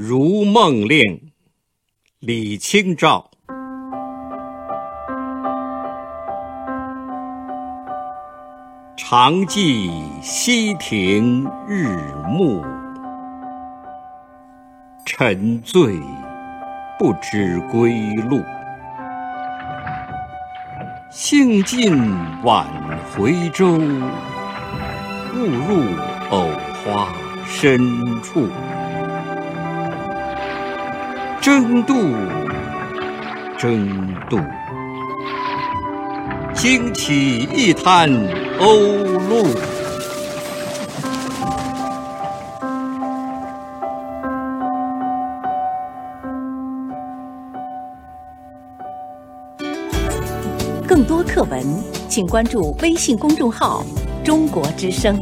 如梦令，李清照。常记溪亭日暮，沉醉不知归路。兴尽晚回舟，误入藕花深处。争渡，争渡，惊起一滩鸥鹭。更多课文，请关注微信公众号“中国之声”。